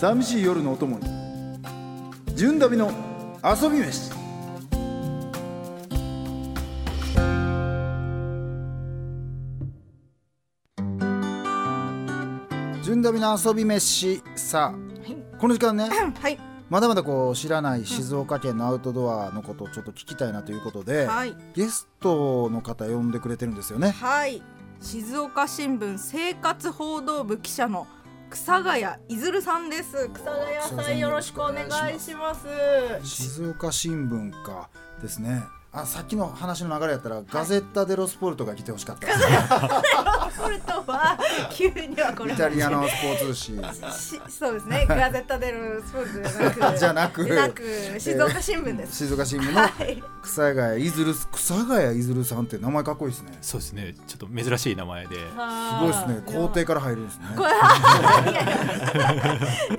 寂しい夜のお供に。純旅の遊び飯。純旅の遊び飯。さあこの時間ねはい。まだまだこう知らない静岡県のアウトドアのことをちょっと聞きたいなということで、はい。ゲストの方呼んでくれてるんですよね。はい。静岡新聞生活報道部記者の草谷いずるさんです。草谷さんよろしくお願いします。静岡新聞かですねあさっきの話の流れやったら、ガゼッタ・デロ・スポルトが来てほしかった。ですねそれとは急にはこれイタリアのスポーツ紙。しそうですね。ガゼッタデルスポーツじゃなくじゃなくなく静岡新聞です、静岡新聞のはい。草谷いずる草谷いずるさんって名前かっこいいですね。すそうですね。ちょっと珍しい名前で。ごいですね。校庭から入るんですね。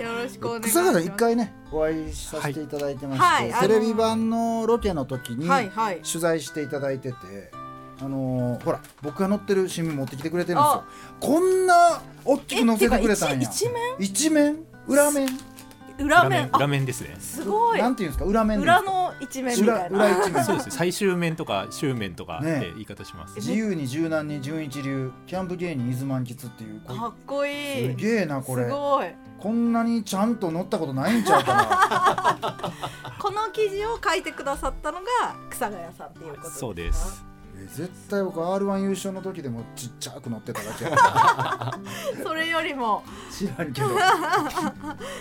よろしくお願いします。草谷さん一回ねお会いさせていただいてまして、はいはい。テレビ版のロケの時にはいはい。取材していただいてて、あのーほら僕が載ってる新聞持ってきてくれてるんですよ。こんな大きく載せてくれたんや。一面？裏面？裏面裏あ面ですね。すごい。なんていうんですか？裏面裏の一面みたいな。裏裏一面。そうですね。最終面とか終面とかっね。て言い方します、自由に柔軟に純一流キャンプ芸人伊豆満喫っていうかっこいい。すげえなこれ。すごい。こんなにちゃんと載ったことないんちゃうかな。この記事を書いてくださったのが草谷さんっていうことですか？そうです。え絶対僕 r 1優勝の時でもちっちゃく載ってただけやな それよりも。知らんけど。へ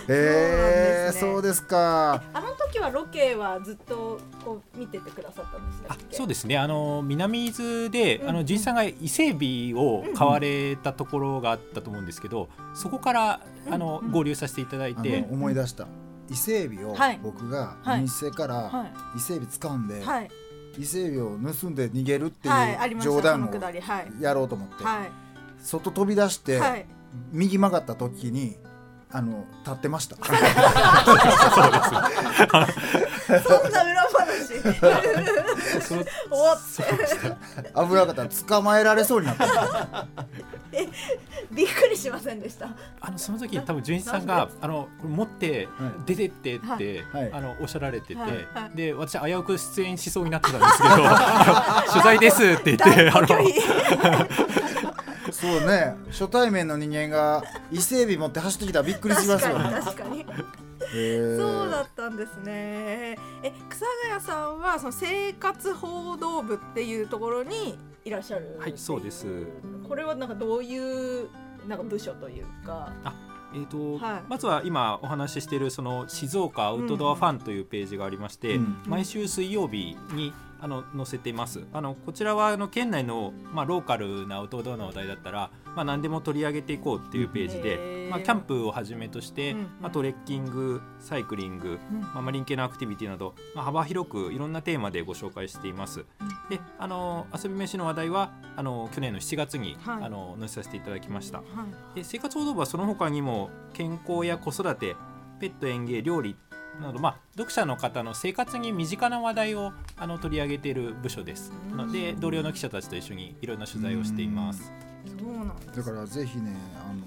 えそうですか。あの時はロケはずっとこう見ててくださったんですあかそうですね。あの南伊豆で、うん。あの純一さんが伊勢海老を買われたところがあったと思うんですけど、そこからあの、うん。合流させていただいあて、の思い出した。伊勢海老をはい。僕がおはい。店からは伊勢海老掴んでいはい伊勢海老を盗んで逃げるってはいう冗談をのくだりはい。やろうと思って。はい。外飛び出してはい。右曲がった時にあの立ってました。そんな裏話そのおっ危なかった捕まえられそうになったえびっくりしませんでしたあのその時多分純一さんがあの持って出てってって、はいあのおっしゃられてて、はいはいで私危うく出演しそうになってたんですけど取材ですって言ってあのそうね初対面の人間が伊勢海老持って走ってきたらびっくりします確かよねに確かにへーそうだったんですね。え、草谷さんはその生活報道部っていうところにいらっしゃる。はいそうです。これはなんかどういうなんか部署というか。えーとはいまずは今お話ししているその静岡アウトドアファンというページがありまして、うん毎週水曜日にあの載せていますあのこちらはあの県内の、まあ、ローカルなアウトドアの話題だったら、まあ、何でも取り上げていこうっていうページで、まあ、キャンプをはじめとして、うんまあ、トレッキングサイクリング、うんまあ、マリン系のアクティビティなど、まあ、幅広くいろんなテーマでご紹介しています。であの遊び飯の話題はあの去年の7月に、はいあの載せさせていただきました。はい。で生活報道部はその他にも健康や子育てペット園芸料理など、まあ、読者の方の生活に身近な話題をあの取り上げている部署です。ので同僚の記者たちと一緒にいろんな取材をしています。そうなんです。だからぜひねあの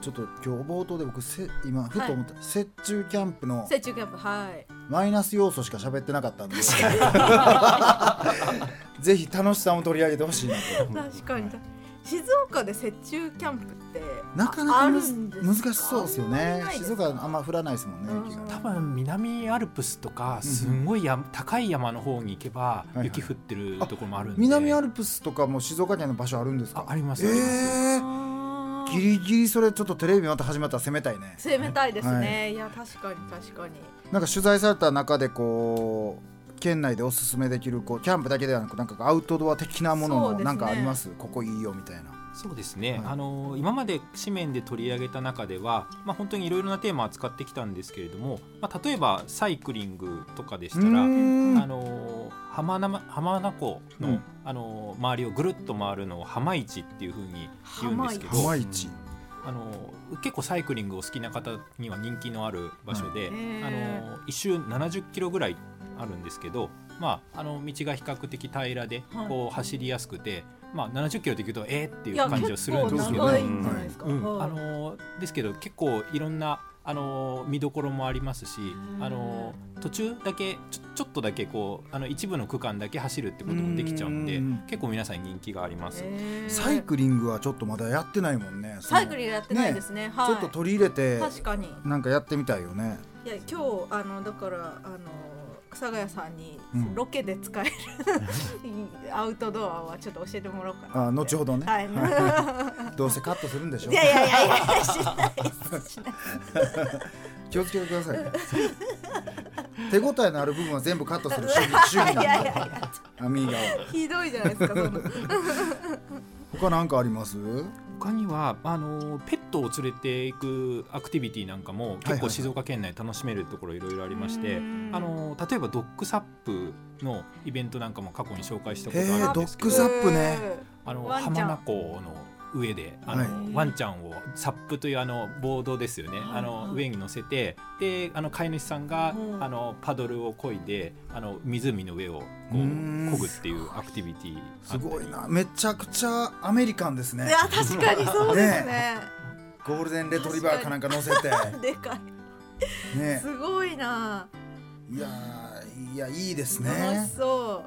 ちょっと今日冒頭で僕せ今ふと思った、雪中キャンプの成虫キャンプはい。マイナス要素しか喋ってなかったんで。ぜひ楽しさも取り上げてほしいなと。確かに。静岡で雪中キャンプってなかなか難しそうですよね。静岡あんま降らないですもんねうん。多分南アルプスとかすんごいや、高い山の方に行けばはい雪降ってるところもあるんで、南アルプスとかも静岡県の場所あるんですか？あありますえあります。ー、あーギリギリそれちょっとテレビまた始まったら攻めたいね。攻めたいですね。、はいや確かに確かに。なんか取材された中でこう県内でおすすめできるこうキャンプだけではなくなんかアウトドア的なもののなんかあります？ここいいよみたいな。そうですね、はい。あの今まで紙面で取り上げた中では、まあ、本当にいろいろなテーマを扱ってきたんですけれども、まあ、例えばサイクリングとかでしたら、あの浜名浜名湖の,、うん。あの周りをぐるっと回るのを浜市っていうふうに言うんですけど浜市。あの結構サイクリングを好きな方には人気のある場所で、はい。へあーの一周70キロぐらいあるんですけどまあ、あの道が比較的平らではい。こう走りやすくて、まあ、70キロで行くとえーっていいうや感じをするんですけどですか、うん。はい。あのですけど結構いろんなあの見どころもありますしあの途中だけちょちょっとだけこうあの一部の区間だけ走るってこともできちゃうんでうん。結構皆さん人気があります。サイクリングはちょっとまだやってないもんねサイクリングやってないですね。はい。ちょっと取り入れて確かに。なんかやってみたいよね。いや今日あのだからあの草谷さんにうん。ロケで使える、アウトドアはちょっと教えてもらおうかなあ後ほどね、はい。どうせカットするんでしょ。いやいやいやいやしないしない気をつけてくださいね。手応えのある部分は全部カットする主義 なんでやいやアミーガは。ひどいじゃないですかその他なんかあります？他にはあのペットを連れていくアクティビティなんかも結構静岡県内楽しめるところいろいろありまして、うん。あの例えばドッグサップのイベントなんかも過去に紹介したことあるんですけどドッグサップね。あの浜名湖の上であの、はい。ワンちゃんをサップというあのボードですよね、はいあの上に乗せてであの飼い主さんが、うん。あのパドルを漕いであの湖の上をこううん。漕ぐっていうアクティビティすごいな。めちゃくちゃアメリカンですね。いや確かにそうですね。ゴールデンレトリバーかなんか乗せて。でかい。ね。すごいな。いやーいやいいです楽ねしそ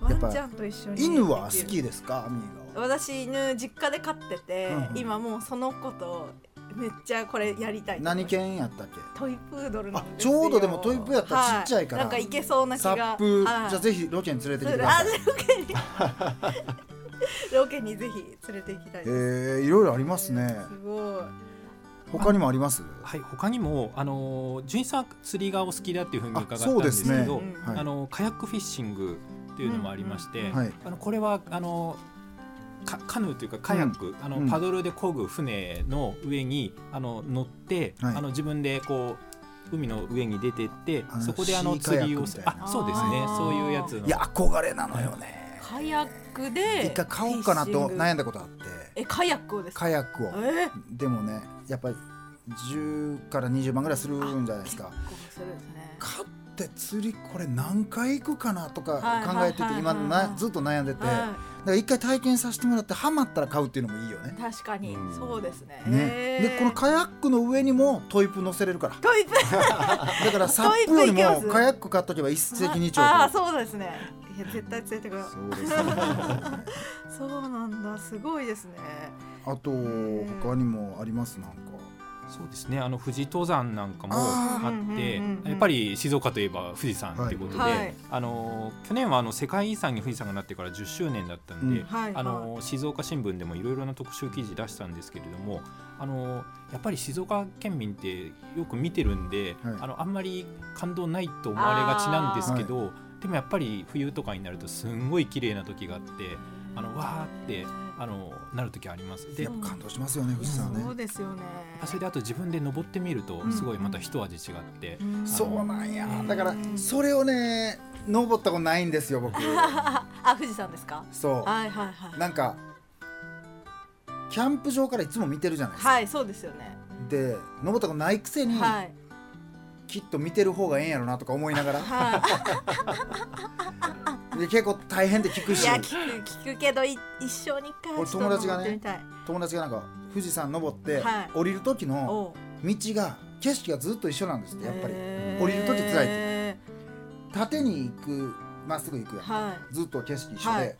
う。ワンちゃんと一緒に犬は好きですか？アミーガは私犬実家で飼ってて、うんうん。今もうその子とめっちゃこれやりたい何犬やったっけ？トイプードルなあんですよ。ちょうどでもトイプーやったらちっちゃいから、はなんかいけそうな気サがップ、はい。じゃあぜひロケに連れてきてください。ロケに。ロケにぜひ連れて行きたいえです、ー、いろいろありますね。すごい。他にもあります？はい、他にも、あの純一さん釣りがお好きだっていうふうに伺ったんあそうでですけど、うん。はい。あのカヤックフィッシングっていうのもありまして、うん。うんはい。あのこれはあのカカヌーというかカヤック、あのうん。パドルで漕ぐ船の上にあの乗って、はい。あの自分でこう海の上に出てってあのそこであの釣りをあそうですね。あー。そういうやつの。いや憧れなのよね。カヤックで一回買おうかなと悩んだだことあって。えカヤックをですか？カヤックを。え？でもねやっぱり10から20万ぐらいするんじゃないですか。結構するんですね。買って釣りこれ何回行くかなとかはい考えててはいはい。今はいなずっと悩んでて。だかはら一回体験させてもらってハマったら買うっていうのもいいよね。い確かに。うん。そうですね。ね。でこのカヤックの上にもトイプ乗せれるから。トイプ。だからサップよりもカヤック買っとけば一石二鳥。ああとそうですね。いや絶対連れてくるそうですね。そうなんだ。すごいですね。あと他にもあります？なんかそうですね。あの富士登山なんかもあってうんうんうんうん。やっぱり静岡といえば富士山ということで、はい。はい。あの去年はあの世界遺産に富士山がなってから10周年だったんで、うん。はい。あの静岡新聞でもいろいろな特集記事出したんですけれどもあのやっぱり静岡県民ってよく見てるんで、はい。あのあんまり感動ないと思われがちなんですけど、でもやっぱり冬とかになるとすんごい綺麗な時があってあのわーってあのなる時あります。でやっぱ感動しますよね富士山ね。そうですよね。それであと自分で登ってみるとうん。すごいまた一味違って、うん。そうなんや。うん。だからそれをね登ったことないんですよ僕。あ富士山ですか？そはいはいはうい。なんかキャンプ場からいつも見てるじゃないですか、はいそうですよね。で登ったことないくせに、はい。きっと見てる方がええんやろなとか思いながら。はで 結構大変で聞くいいしや聞く聞くけどい一生に一回は俺友達がね友達がなんか富士山登って、はい。降りる時の道が景色がずっと一緒なんですってやっぱり。降りる時辛いって。縦に行くまっすぐ行くやんはずっと景色一緒で、はい。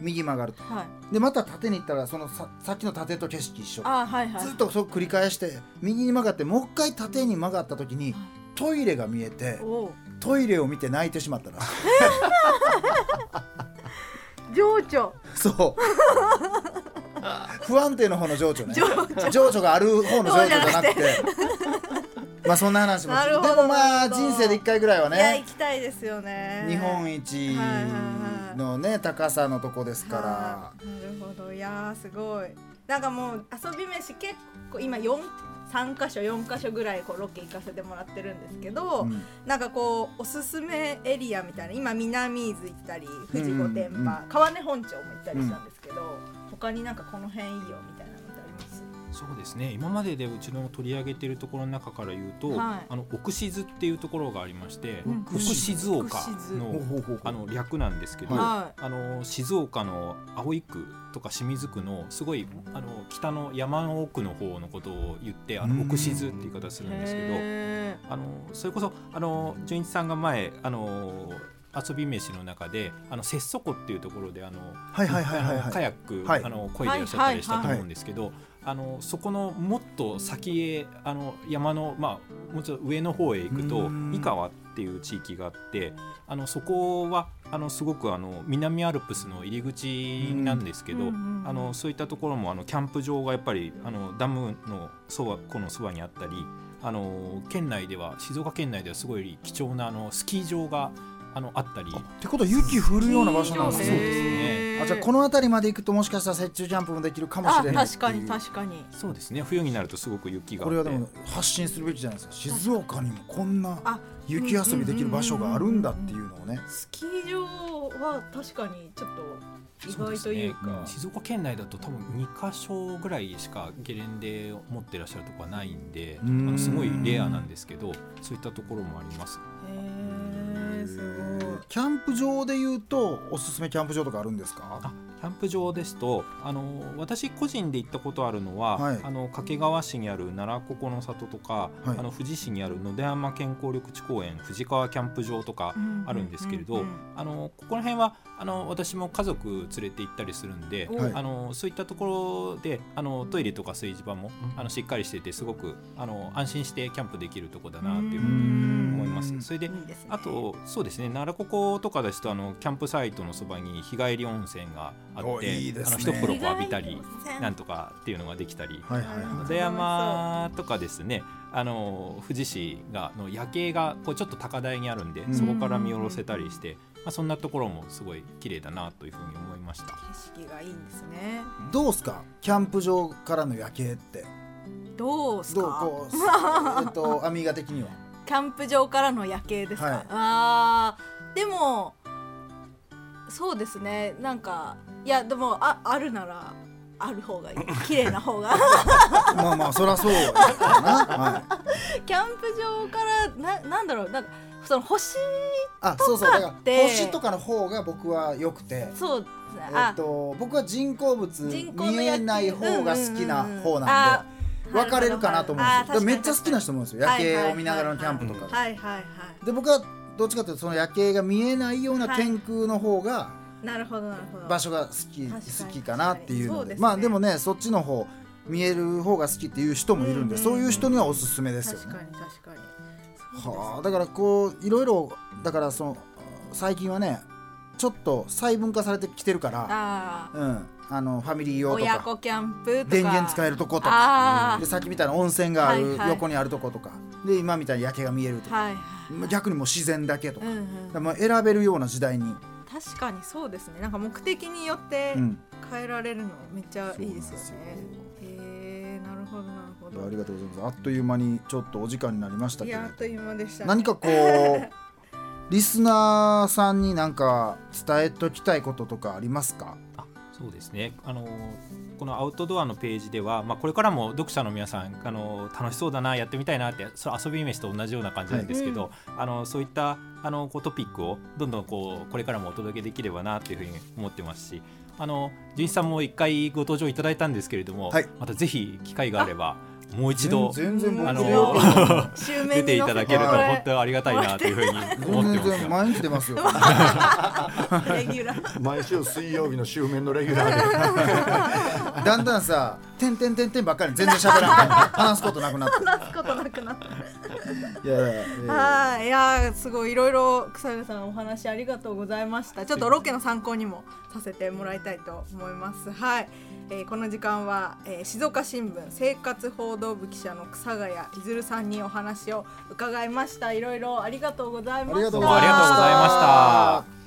右曲がると。いはい。でまた縦に行ったらそのささっきの縦と景色一緒。あはいはい。ずっとそう繰り返して右に曲がってもう一回縦に曲がった時にトイレが見えてトイレを見て泣いてしまったら 情緒。そう。不安定の方の情緒ね。情緒。がある方の情緒じゃなくて。まあそんな話もなでもまあ人生で一回ぐらいはいやね。行きたいですよね。日本一のね高さのとこですから。はい。なるほど。いやーすごい。なんかもう遊び飯結構今四三箇所四箇所ぐらいこうロケ行かせてもらってるんですけど、うん。なんかこうおすすめエリアみたいな今南伊豆行ったり富士御殿場、うんうんうん。川根本町も行ったりしたんですけど、他になんかこの辺いいよみたいなそうですね。今まででうちの取り上げているところの中から言うと、はい。あの奥静っていうところがありまして、うん。奥静岡のあの略なんですけど、はあの静岡の葵区とか清水区のすごいあの北の山の奥の方のことを言ってあうん。の奥静っていう言い方すいるんですけどへあのそれこそあの純一さんが前あの遊び飯の中であの節底っていうところであのはいはいはいはいあのカはいヤック、はい。あの漕いでいらっしゃったりしたと思うんですけど、あのそこのもっと先へあの山のまあもうちょっと上の方へ行くとうん。三河っていう地域があってあのそこはあのすごくあの南アルプスの入り口なんですけど、あのそういったところもあのキャンプ場がやっぱりあのダムのそばこのそばにあったりあの県内では静岡県内ではすごい貴重なあのスキー場があのあったり。ってことは雪降るような場所なんですね。ね。あじゃあこの辺りまで行くともしかしたら雪中ジャンプもできるかもしあれない。確かに確かに。そうですね。冬になるとすごく雪が。あってこれはでも発信するべきじゃないですか。静岡にもこんなあ雪遊びできる場所があるんだっていうのをね。スキー場は確かにちょっと意外というか。ね。ん静岡県内だと多分2箇所ぐらいしかゲレンデを持ってらっしゃるとこはないんであうん。のすごいレアなんですけどそういったところもあります。へえす。ごいキャンプ場でいうとおすすめキャンプ場とかあるんですか？あキャンプ場ですとあの私個人で行ったことあるのは、はい。あの掛川市にある奈良ここの里とか、はい。あの富士市にある野田山健康緑地公園富士川キャンプ場とかあるんですけれど、あのここら辺はあの私も家族連れて行ったりするんで、おはい。あのそういったところであのトイレとか炊事場もあのしっかりしててすごくあの安心してキャンプできるとこだなっていうふうに思います。それでいいですね。あとそうですね奈良こことかですとあのキャンプサイトのそばに日帰り温泉があっおていいですね。あの一風呂こう浴びたりななんとかっていうのができたり。はいはい山とかですねあの富士市がの夜景がこうちょっと高台にあるんでうん。そこから見下ろせたりして、まあ、そんなところもすごい綺麗だなというふうに思いました。景色がいいんですね。どうすか？キャンプ場からの夜景って。どうすか？えっとアミーガ的には。キャンプ場からの夜景ですか、はい。あーでもそうですね。なんかいやでもああるならある方がいい。綺麗な方が。まあまあそりゃそうはい、キャンプ場からななんだろう。なんかその星あそうそうだから星とかの方が僕は良くて。そうえっと僕は人工物見えない方が好きな方なんあで分かれるかなと思うんですよ。めっちゃ好きな人もいるんですよ。夜景を見ながらのキャンプとかがはいはいはい。で僕はどっちかというとその夜景が見えないような天空の方がなるほどなるほど。場所が好き好きかなっていうので。まあでもねそっちの方見える方が好きっていう人もいるんでうんそういう人にはおすすめですよ確かねに確かにはあだからこういろいろだからその最近はねちょっと細分化されてきてるからあうんあのファミリーー用とか親子キャンプとか。電源使えるとことかあでさっきみたいな温泉があるはいはい。横にあるとことかで今みたいに夜景が見えるとかあはいはい。逆にもう自然だけとか。うん。うんだか選べるような時代に。確かにそうですね。なんか目的によってうん。変えられるのめっちゃいいですよそうなんありがとうございます。あっという間にちょっとお時間になりましたけどいやあっという間でしたね。何かこう リスナーさんになんか伝えときたいこととかありますか？あそうですね。あのこのアウトドアのページでは、まあ、これからも読者の皆さんあの楽しそうだなやってみたいなってそれ遊び飯と同じような感じなんですけど、あのそういったあのこうトピックをどんどんこうこれからもお届けできればなというふうに思ってますしあの純一さんも一回ご登場いただいたんですけれども、はい。またぜひ機会があればもう一度全然僕あの 出ていただけるとはい本当にありがたいなというふうに思って全ます。然毎日出ますよ。レギュラー。毎週水曜日の週面のレギュラーで。だんだんさ「てんてんてんてん」ばっかり全然喋らない話すことなくなって。話すことなくなったいや はい。いやすごいいろいろ草谷さんお話ありがとうございました。ちょっとロケの参考にもさせてもらいたいと思います。はい、えーこの時間は、えー静岡新聞生活報道部記者の草谷いずるさんにお話を伺いました。いろいろありがとうございました。ありがとうございました